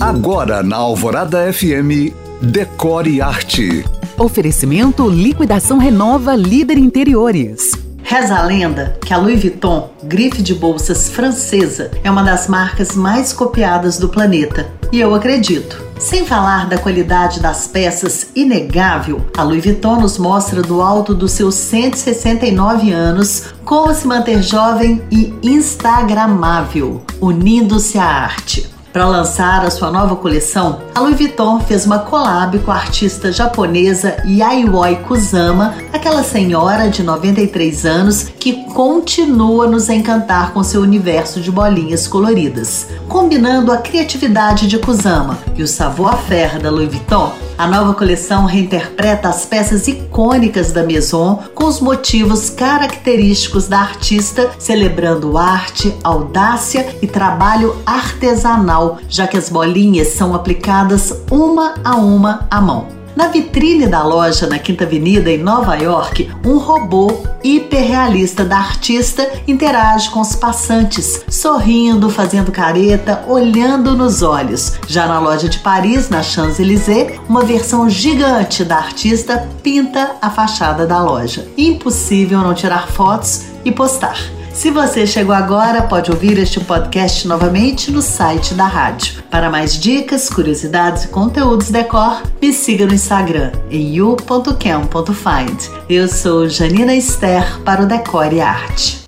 Agora na Alvorada FM, Decore Arte. Oferecimento Liquidação Renova Líder Interiores. Reza a lenda que a Louis Vuitton, grife de bolsas francesa, é uma das marcas mais copiadas do planeta. E eu acredito. Sem falar da qualidade das peças inegável, a Louis Vuitton nos mostra do alto dos seus 169 anos como se manter jovem e instagramável, unindo-se à arte. Para lançar a sua nova coleção, a Louis Vuitton fez uma collab com a artista japonesa Yayoi Kusama, aquela senhora de 93 anos que continua nos encantar com seu universo de bolinhas coloridas. Combinando a criatividade de Kusama e o savoir-faire da Louis Vuitton, a nova coleção reinterpreta as peças icônicas da Maison com os motivos característicos da artista, celebrando arte, audácia e trabalho artesanal, já que as bolinhas são aplicadas uma a uma à mão. Na vitrine da loja na Quinta Avenida, em Nova York, um robô hiperrealista da artista interage com os passantes, sorrindo, fazendo careta, olhando nos olhos. Já na loja de Paris, na Champs-Élysées, uma versão gigante da artista pinta a fachada da loja. Impossível não tirar fotos e postar. Se você chegou agora, pode ouvir este podcast novamente no site da rádio. Para mais dicas, curiosidades e conteúdos decor, me siga no Instagram em you.cam.find. Eu sou Janina Esther para o Decore Arte.